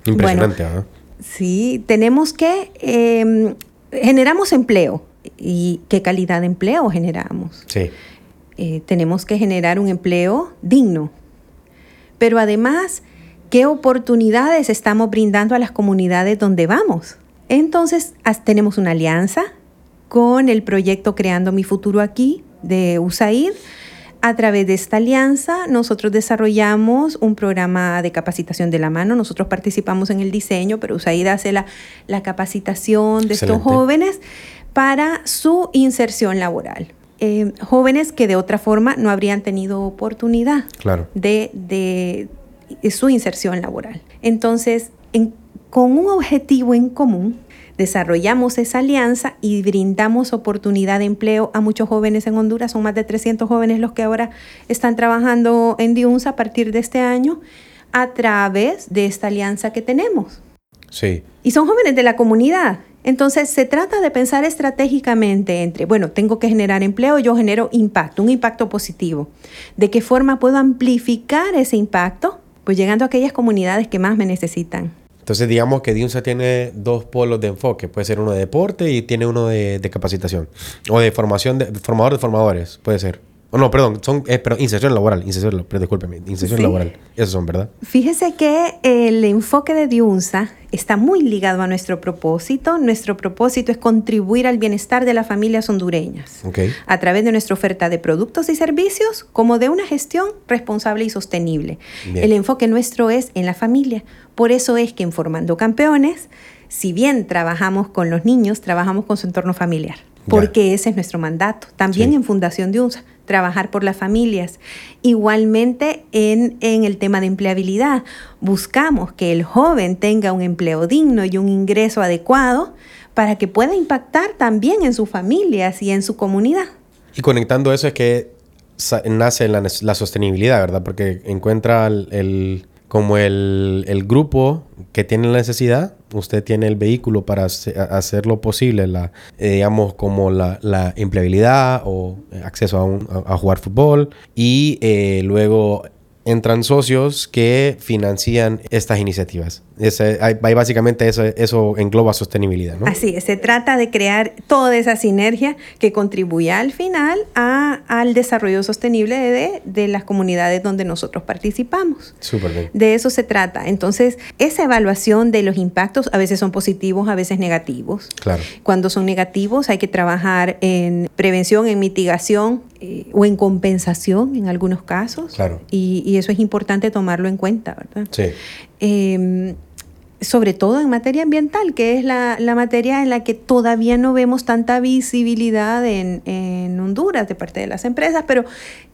Impresionante, ¿ah? Sí, tenemos que em, generamos empleo. ¿Y qué calidad de empleo generamos? Sí. Eh, tenemos que generar un empleo digno. Pero además, ¿qué oportunidades estamos brindando a las comunidades donde vamos? Entonces, tenemos una alianza con el proyecto Creando mi Futuro aquí de USAID a través de esta alianza, nosotros desarrollamos un programa de capacitación de la mano. Nosotros participamos en el diseño, pero USAID hace la, la capacitación de estos jóvenes para su inserción laboral. Eh, jóvenes que de otra forma no habrían tenido oportunidad de, de, su inserción laboral. Entonces, con un objetivo en común, desarrollamos esa alianza y brindamos oportunidad de empleo a muchos jóvenes en Honduras. Son más de 300 jóvenes los que ahora están trabajando en Diunsa a partir de este año a través de esta alianza que tenemos. Sí. Y son jóvenes de la comunidad. Entonces se trata de pensar estratégicamente entre, bueno, tengo que generar empleo, yo genero impacto, un impacto positivo. ¿De qué forma puedo amplificar ese impacto? Pues llegando a aquellas comunidades que más me necesitan. Entonces, digamos que DIUNSA tiene dos polos de enfoque. Puede ser uno de deporte y tiene uno de, de capacitación. O de formación, de, formador de formadores, puede ser. Oh, no, perdón, son, eh, pero inserción laboral, inserción, pero discúlpeme, inserción laboral. Esos son, ¿verdad? Fíjese que el enfoque de Diunsa está muy ligado a nuestro propósito. Nuestro propósito es contribuir al bienestar de las familias hondureñas a través de nuestra oferta de productos y servicios como de una gestión responsable y sostenible. El enfoque nuestro es en la familia. Por eso es que en Formando Campeones, si bien trabajamos con los niños, trabajamos con su entorno familiar porque ese es nuestro mandato. También en Fundación Diunsa trabajar por las familias. Igualmente en, en el tema de empleabilidad, buscamos que el joven tenga un empleo digno y un ingreso adecuado para que pueda impactar también en sus familias y en su comunidad. Y conectando eso es que nace la, la sostenibilidad, ¿verdad? Porque encuentra el, como el, el, grupo que tiene la necesidad usted tiene el vehículo para hacer lo posible, la, eh, digamos, como la, la, empleabilidad o acceso a, a, jugar fútbol y eh, luego entran socios que financian estas iniciativas. Ese, hay, básicamente eso, eso engloba sostenibilidad. ¿no? Así es, se trata de crear toda esa sinergia que contribuya al final a, al desarrollo sostenible de, de, las comunidades donde nosotros participamos. Súper bien. De eso se trata. Entonces, esa evaluación de los impactos a veces son positivos, a veces negativos. Claro. Cuando son negativos hay que trabajar en prevención, en mitigación eh, o en compensación en algunos casos. Claro. Y, y, eso es importante tomarlo en cuenta, ¿verdad? Sí. Eh, sobre todo en materia ambiental, que es la, la, materia en la que todavía no vemos tanta visibilidad en, en, Honduras de parte de las empresas, pero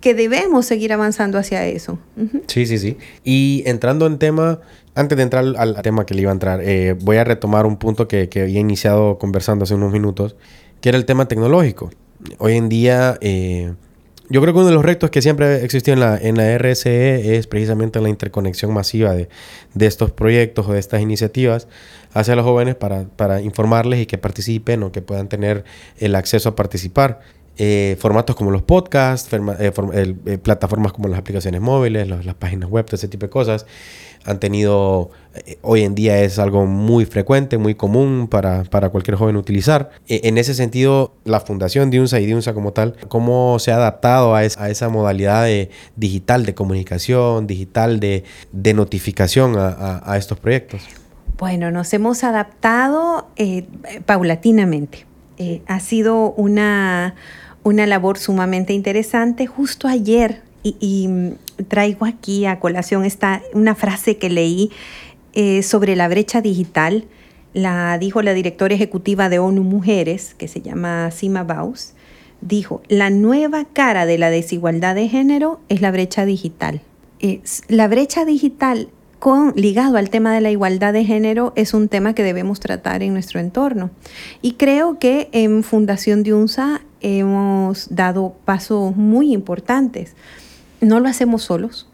que debemos seguir avanzando hacia eso. Uh -huh. Sí, sí, sí. Y entrando en tema, antes de entrar al, tema que le iba a entrar, eh, voy a retomar un punto que, que, había iniciado conversando hace unos minutos, que era el tema tecnológico. Hoy en día... Eh, yo creo que uno de los retos que siempre existió en la, en la RSE es precisamente la interconexión masiva de, estos proyectos o de estas iniciativas hacia los jóvenes para, informarles y que participen o que puedan tener el acceso a participar. Eh, formatos como los podcasts, eh, plataformas como las aplicaciones móviles, las páginas web, todo ese tipo de cosas han tenido, eh, hoy en día es algo muy frecuente, muy común para, para cualquier joven utilizar. Eh, en ese sentido, la fundación de UNSA y de UNSA como tal, ¿cómo se ha adaptado a, es, a esa modalidad de, digital de comunicación, digital de, de notificación a, a, a, estos proyectos? Bueno, nos hemos adaptado eh, paulatinamente. Eh, ha sido una, una labor sumamente interesante. Justo ayer y, y, traigo aquí a colación esta, una frase que leí eh, sobre la brecha digital. La dijo la directora ejecutiva de ONU Mujeres, que se llama Sima Baus. Dijo, la nueva cara de la desigualdad de género es la brecha digital. Eh, la brecha digital con, ligado al tema de la igualdad de género es un tema que debemos tratar en nuestro entorno. Y creo que en Fundación de UNSA hemos dado pasos muy importantes no lo hacemos solos.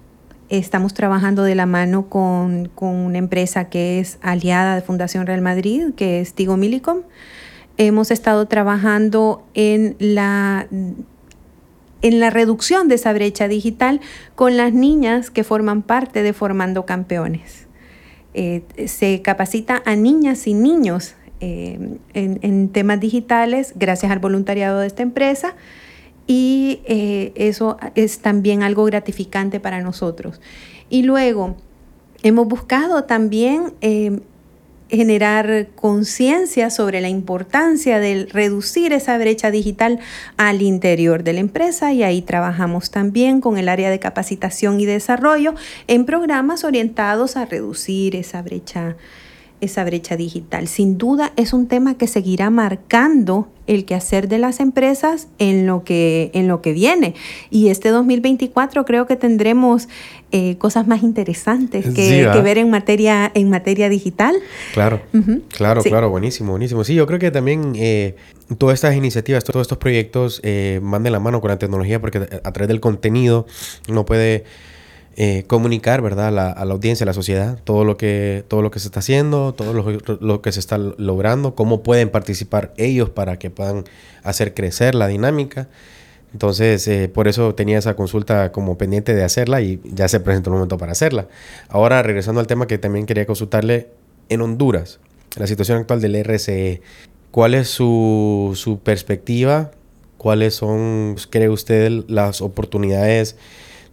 Estamos trabajando de la mano con, con, una empresa que es aliada de Fundación Real Madrid, que es Tigo Milicom. Hemos estado trabajando en la, en la reducción de esa brecha digital con las niñas que forman parte de Formando Campeones. Eh, se capacita a niñas y niños eh, en, en temas digitales gracias al voluntariado de esta empresa y eh, eso es también algo gratificante para nosotros. Y luego, hemos buscado también eh, generar conciencia sobre la importancia de reducir esa brecha digital al interior de la empresa y ahí trabajamos también con el área de capacitación y desarrollo en programas orientados a reducir esa brecha esa brecha digital. Sin duda es un tema que seguirá marcando el quehacer de las empresas en lo que, en lo que viene. Y este 2024 creo que tendremos eh, cosas más interesantes que, sí, que, ver en materia, en materia digital. Claro, uh -huh. claro, sí. claro, buenísimo, buenísimo. Sí, yo creo que también eh, todas estas iniciativas, todos estos proyectos eh, van de la mano con la tecnología porque a través del contenido uno puede eh, comunicar, ¿verdad? A la, audiencia, a la sociedad, todo lo que, todo lo que se está haciendo, todo lo, lo, que se está logrando, cómo pueden participar ellos para que puedan hacer crecer la dinámica. Entonces, eh, por eso tenía esa consulta como pendiente de hacerla y ya se presentó el momento para hacerla. Ahora, regresando al tema que también quería consultarle, en Honduras, la situación actual del RCE, ¿cuál es su, su perspectiva? ¿Cuáles son, cree usted, las oportunidades?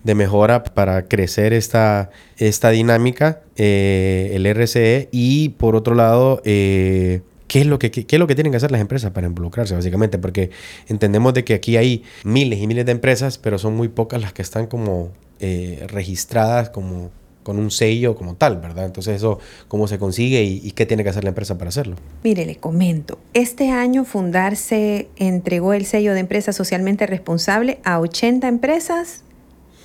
De mejora para crecer esta, esta dinámica, eh, el RCE, y por otro lado, eh, ¿qué, es lo que, qué, es lo que tienen que hacer las empresas para involucrarse, básicamente? Porque entendemos de que aquí hay miles y miles de empresas, pero son muy pocas las que están como eh, registradas como con un sello como tal, ¿verdad? Entonces eso, ¿cómo se consigue y, y, qué tiene que hacer la empresa para hacerlo? Mire, le comento. Este año Fundarse entregó el sello de empresa socialmente responsable a 80 empresas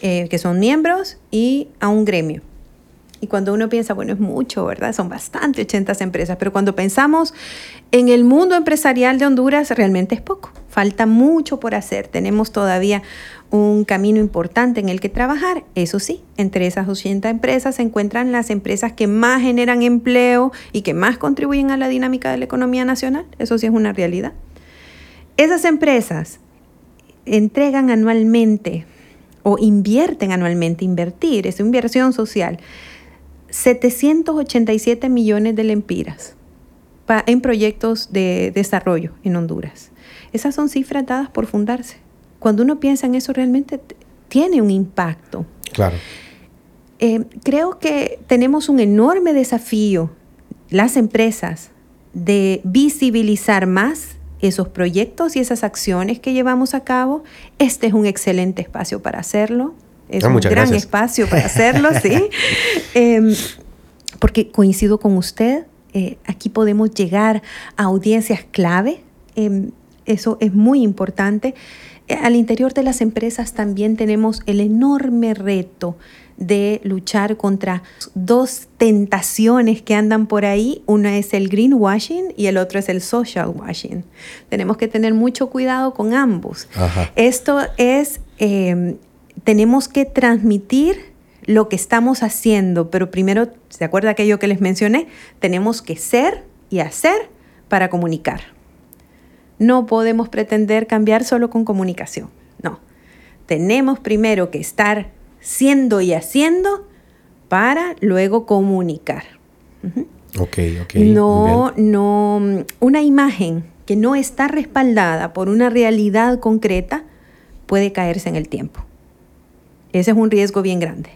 eh, que son miembros y a un gremio. Y cuando uno piensa, bueno, es mucho, ¿verdad? Son bastante 80 empresas, pero cuando pensamos en el mundo empresarial de Honduras, realmente es poco. Falta mucho por hacer. Tenemos todavía un camino importante en el que trabajar. Eso sí, entre esas 80 empresas se encuentran las empresas que más generan empleo y que más contribuyen a la dinámica de la economía nacional. Eso sí es una realidad. Esas empresas entregan anualmente o invierten anualmente, invertir, es inversión social, 787 millones de lempiras en proyectos de desarrollo en Honduras. Esas son cifras dadas por fundarse. Cuando uno piensa en eso realmente tiene un impacto. Claro. Eh, creo que tenemos un enorme desafío, las empresas, de visibilizar más esos proyectos y esas acciones que llevamos a cabo. Este es un excelente espacio para hacerlo. Es Ah, un gran gracias. espacio para hacerlo, sí. Em, porque coincido con usted, eh, aquí podemos llegar a audiencias clave. em, eso es muy importante. Eh, Al interior de las empresas también tenemos el enorme reto de luchar contra dos tentaciones que andan por ahí. Una es el greenwashing y el otro es el social washing. Tenemos que tener mucho cuidado con ambos. Ajá. Esto es, eh, tenemos que transmitir lo que estamos haciendo, pero primero, ¿se acuerda aquello que les mencioné? Tenemos que ser y hacer para comunicar. No podemos pretender cambiar solo con comunicación, no. Tenemos primero que estar siendo y haciendo para luego comunicar. Ok, ok. No, no, una imagen que no está respaldada por una realidad concreta puede caerse en el tiempo. Ese es un riesgo bien grande.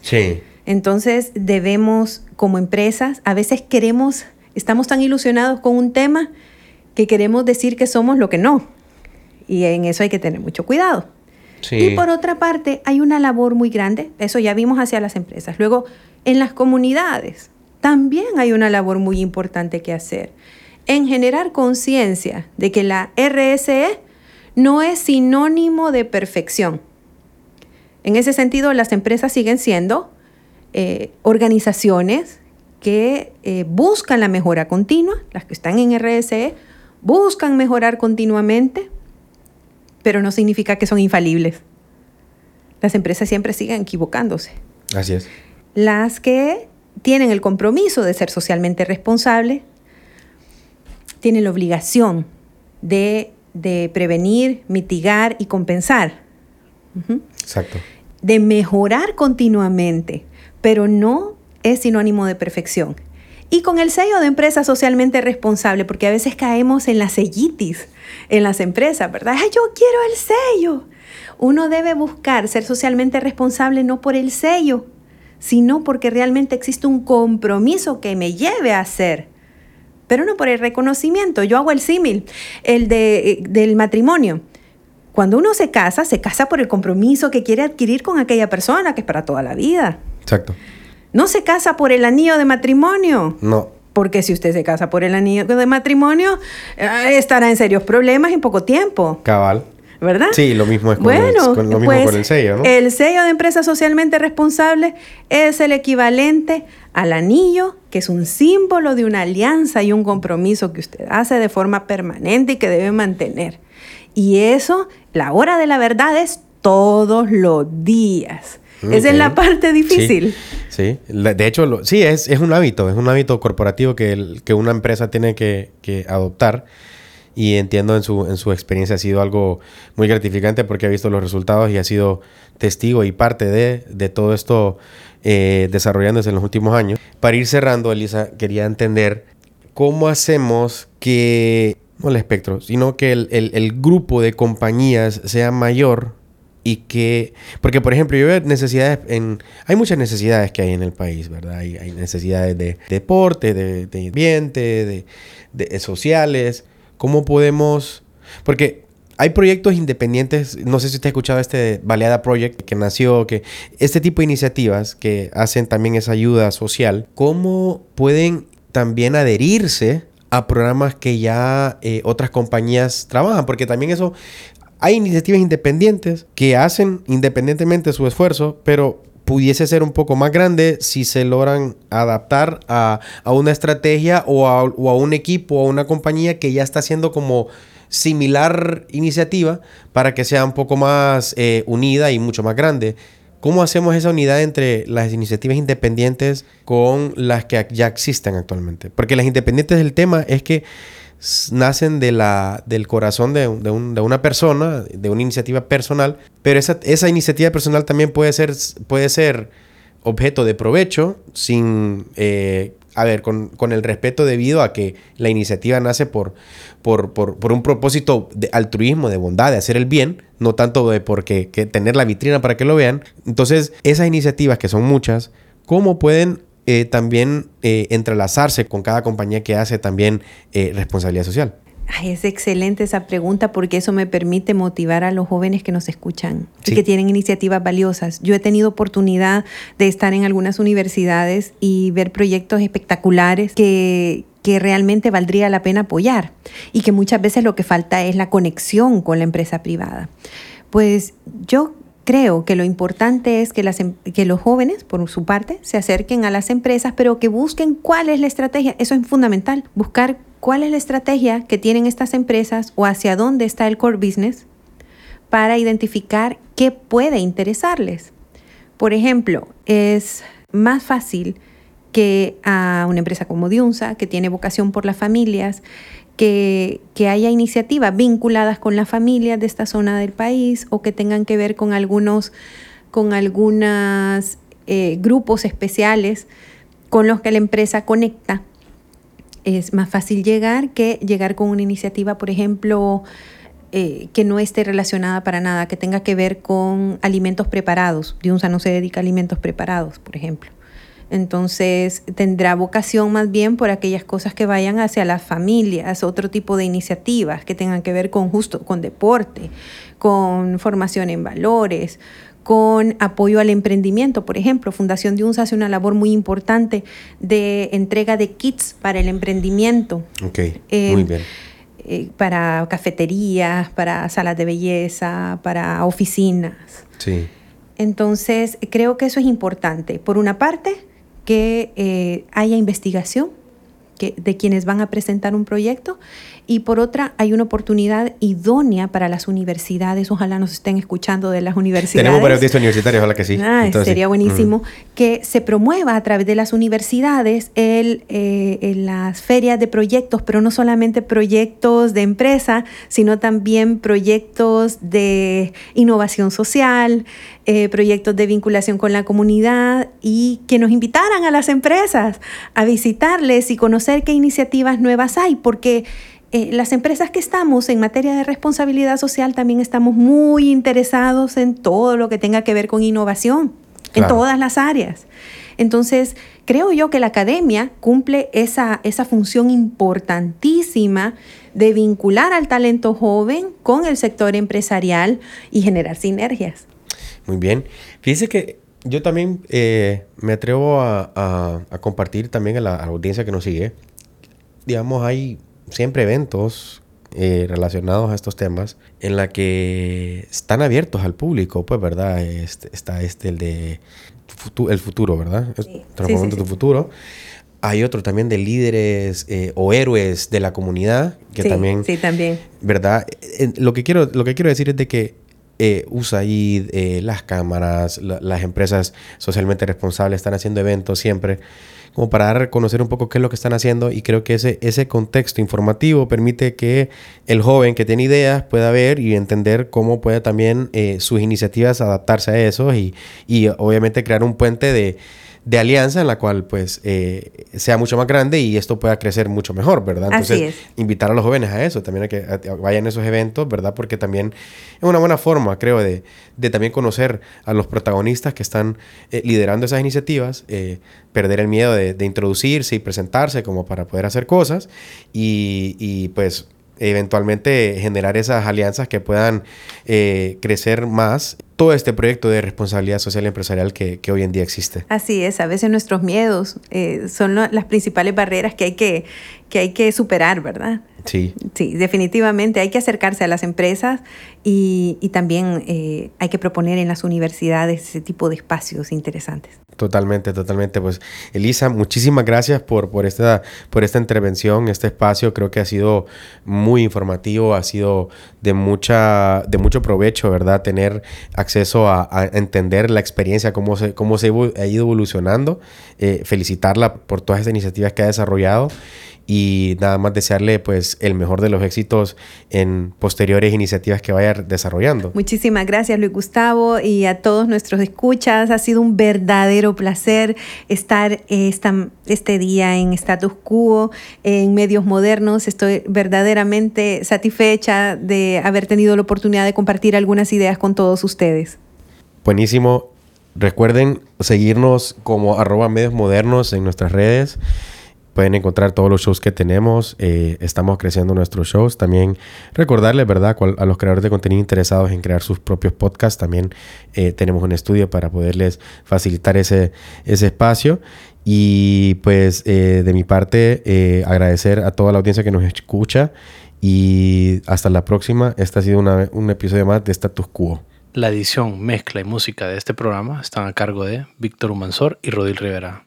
Sí. Entonces debemos, como empresas, a veces queremos, estamos tan ilusionados con un tema que queremos decir que somos lo que no. Y en eso hay que tener mucho cuidado. Y por otra parte, hay una labor muy grande, eso ya vimos hacia las empresas. Luego, en las comunidades, también hay una labor muy importante que hacer en generar conciencia de que la RSE no es sinónimo de perfección. En ese sentido, las empresas siguen siendo eh, organizaciones que eh, buscan la mejora continua, las que están en RSE, buscan mejorar continuamente, pero no significa que son infalibles. Las empresas siempre siguen equivocándose. Así es. Las que tienen el compromiso de ser socialmente responsables, tienen la obligación de, de prevenir, mitigar y compensar. Exacto. de mejorar continuamente, pero no es sinónimo de perfección. Y con el sello de empresa socialmente responsable, porque a veces caemos en la sellitis en las empresas, ¿verdad? Ay, yo quiero el sello. Uno debe buscar ser socialmente responsable no por el sello, sino porque realmente existe un compromiso que me lleve a hacer, pero no por el reconocimiento. Yo hago el símil, el de, del matrimonio. Cuando uno se casa, se casa por el compromiso que quiere adquirir con aquella persona, que es para toda la vida. Exacto. No se casa por el anillo de matrimonio. No. Porque si usted se casa por el anillo de matrimonio, eh, estará en serios problemas en poco tiempo, Cabal. ¿verdad? Sí, lo mismo es con, bueno, el, con- lo mismo pues, con el sello, ¿no? El sello de empresa socialmente responsable es el equivalente al anillo, que es un símbolo de una alianza y un compromiso que usted hace de forma permanente y que debe mantener. Y eso, la hora de la verdad es todos los días. Esa es la parte difícil. Sí, de hecho, lo- sí, es, es un hábito, es un hábito corporativo que, el- que una empresa tiene que, que adoptar. Y entiendo en su, en su experiencia ha sido algo muy gratificante porque ha visto los resultados y ha sido testigo y parte de, de todo esto eh, desarrollándose en los últimos años. Para ir cerrando, Elisa, quería entender cómo hacemos que, no el espectro, sino que el, el- el grupo de compañías sea mayor y que, porque por ejemplo, yo veo necesidades en, hay muchas necesidades que hay en el país, ¿verdad? Hay, hay necesidades de deporte, de, ambiente, de, de sociales. ¿Cómo podemos, porque hay proyectos independientes, no sé si usted ha escuchado este Baleada Project que nació, que este tipo de iniciativas que hacen también esa ayuda social, ¿cómo pueden también adherirse a programas que ya eh, otras compañías trabajan? Porque también eso, hay iniciativas independientes que hacen independientemente su esfuerzo, pero pudiese ser un poco más grande si se logran adaptar a, a una estrategia o a, o a un equipo o a una compañía que ya está haciendo como similar iniciativa para que sea un poco más eh, unida y mucho más grande. ¿Cómo hacemos esa unidad entre las iniciativas independientes con las que ya existen actualmente? Porque las independientes del tema es que nacen de la, del corazón de, de, una persona, de una iniciativa personal, pero esa, esa iniciativa personal también puede ser, puede ser objeto de provecho sin, eh, a ver, con, con, el respeto debido a que la iniciativa nace por, por, por, por, un propósito de altruismo, de bondad, de hacer el bien, no tanto de porque que tener la vitrina para que lo vean. Entonces, esas iniciativas, que son muchas, ¿cómo pueden eh, también eh, entrelazarse con cada compañía que hace también eh, responsabilidad social? es excelente esa pregunta porque eso me permite motivar a los jóvenes que nos escuchan y que tienen iniciativas valiosas. Yo he tenido oportunidad de estar en algunas universidades y ver proyectos espectaculares que, que realmente valdría la pena apoyar y que muchas veces lo que falta es la conexión con la empresa privada. Pues yo creo que lo importante es em, que los jóvenes, por su parte, se acerquen a las empresas, pero que busquen cuál es la estrategia. Eso es fundamental, buscar cuál es la estrategia que tienen estas empresas o hacia dónde está el core business para identificar qué puede interesarles. Por ejemplo, es más fácil que a una empresa como Diunsa, que tiene vocación por las familias, que, haya iniciativas vinculadas con las familias de esta zona del país o que tengan que ver con algunos con algunos eh, grupos especiales con los que la empresa conecta. Es más fácil llegar que llegar con una iniciativa, por ejemplo, eh, que no esté relacionada para nada, que tenga que ver con alimentos preparados. Diunsa no se dedica a alimentos preparados, por ejemplo. Entonces tendrá vocación más bien por aquellas cosas que vayan hacia las familias, otro tipo de iniciativas que tengan que ver con justo, con deporte, con formación en valores, con apoyo al emprendimiento. Por ejemplo, Fundación de hace una labor muy importante de entrega de kits para el emprendimiento. Ok, eh, muy bien. Eh, para cafeterías, para salas de belleza, para oficinas. Sí. Entonces, creo que eso es importante. Por una parte, que eh, haya investigación que, de quienes van a presentar un proyecto y por otra hay una oportunidad idónea para las universidades, ojalá nos estén escuchando de las universidades. Tenemos varios universitarios, ojalá que sí. Ah, sería buenísimo que se promueva a través de las universidades el, eh, las ferias de proyectos, pero no solamente proyectos de empresa, sino también proyectos de innovación social, eh, proyectos de vinculación con la comunidad y que nos invitaran a las empresas a visitarles y conocer qué iniciativas nuevas hay, porque eh, las empresas que estamos en materia de responsabilidad social también estamos muy interesados en todo lo que tenga que ver con innovación, en todas las áreas. Entonces, creo yo que la academia cumple esa, esa función importantísima de vincular al talento joven con el sector empresarial y generar sinergias. Muy bien. Fíjese que yo también eh, me atrevo a, compartir también a la, a la audiencia que nos sigue. Digamos, hay siempre eventos eh, relacionados a estos temas en la que están abiertos al público, pues, ¿verdad? Este, está este, el de el futuro, ¿verdad? Sí. Transformando tu futuro. Hay otro también de líderes eh, o héroes de la comunidad, que también... Sí, también. ¿Verdad? Eh, lo, que quiero, lo que quiero decir es de que eh, USAID, las cámaras, las empresas socialmente responsables están haciendo eventos siempre como para dar a conocer un poco qué es lo que están haciendo y creo que ese, ese contexto informativo permite que el joven que tiene ideas pueda ver y entender cómo puede también eh, sus iniciativas adaptarse a eso y, y obviamente crear un puente de de alianza en la cual pues eh, sea mucho más grande y esto pueda crecer mucho mejor, ¿verdad? Entonces, invitar a los jóvenes a eso, también a que vayan a esos eventos, ¿verdad? Porque también es una buena forma, creo, de, también conocer a los protagonistas que están eh, liderando esas iniciativas, eh, perder el miedo de, introducirse y presentarse como para poder hacer cosas y, y pues eventualmente generar esas alianzas que puedan crecer más todo este proyecto de responsabilidad social y empresarial que, que hoy en día existe. Así es, a veces nuestros miedos eh, son las principales barreras que hay que, que hay que superar, ¿verdad? Sí. Sí, definitivamente hay que acercarse a las empresas y, y también eh, hay que proponer en las universidades ese tipo de espacios interesantes. Totalmente, totalmente. Pues Elisa, muchísimas gracias por, por, esta, por esta intervención, este espacio. Creo que ha sido muy informativo, ha sido de, mucha, de mucho provecho, ¿verdad? Tener acceso a, a entender la experiencia, cómo se, cómo se ha ido evolucionando. Eh, felicitarla por todas estas iniciativas que ha desarrollado y nada más desearle pues el mejor de los éxitos en posteriores iniciativas que vaya desarrollando. Muchísimas gracias Luis Gustavo y a todos nuestros escuchas. Ha sido un verdadero placer estar esta, este día en Status Quo, en medios modernos. Estoy verdaderamente satisfecha de haber tenido la oportunidad de compartir algunas ideas con todos ustedes. Buenísimo. Recuerden seguirnos como arroba medios modernos en nuestras redes. Pueden encontrar todos los shows que tenemos. Eh, estamos creciendo nuestros shows. También recordarles, ¿verdad? A los creadores de contenido interesados en crear sus propios podcasts, también eh, tenemos un estudio para poderles facilitar ese, ese espacio. Y pues eh, de mi parte, agradecer a toda la audiencia que nos escucha. Y hasta la próxima. Este ha sido una, un episodio más de Status Quo. La edición, mezcla y música de este programa están a cargo de Víctor Humansor y Rodil Rivera.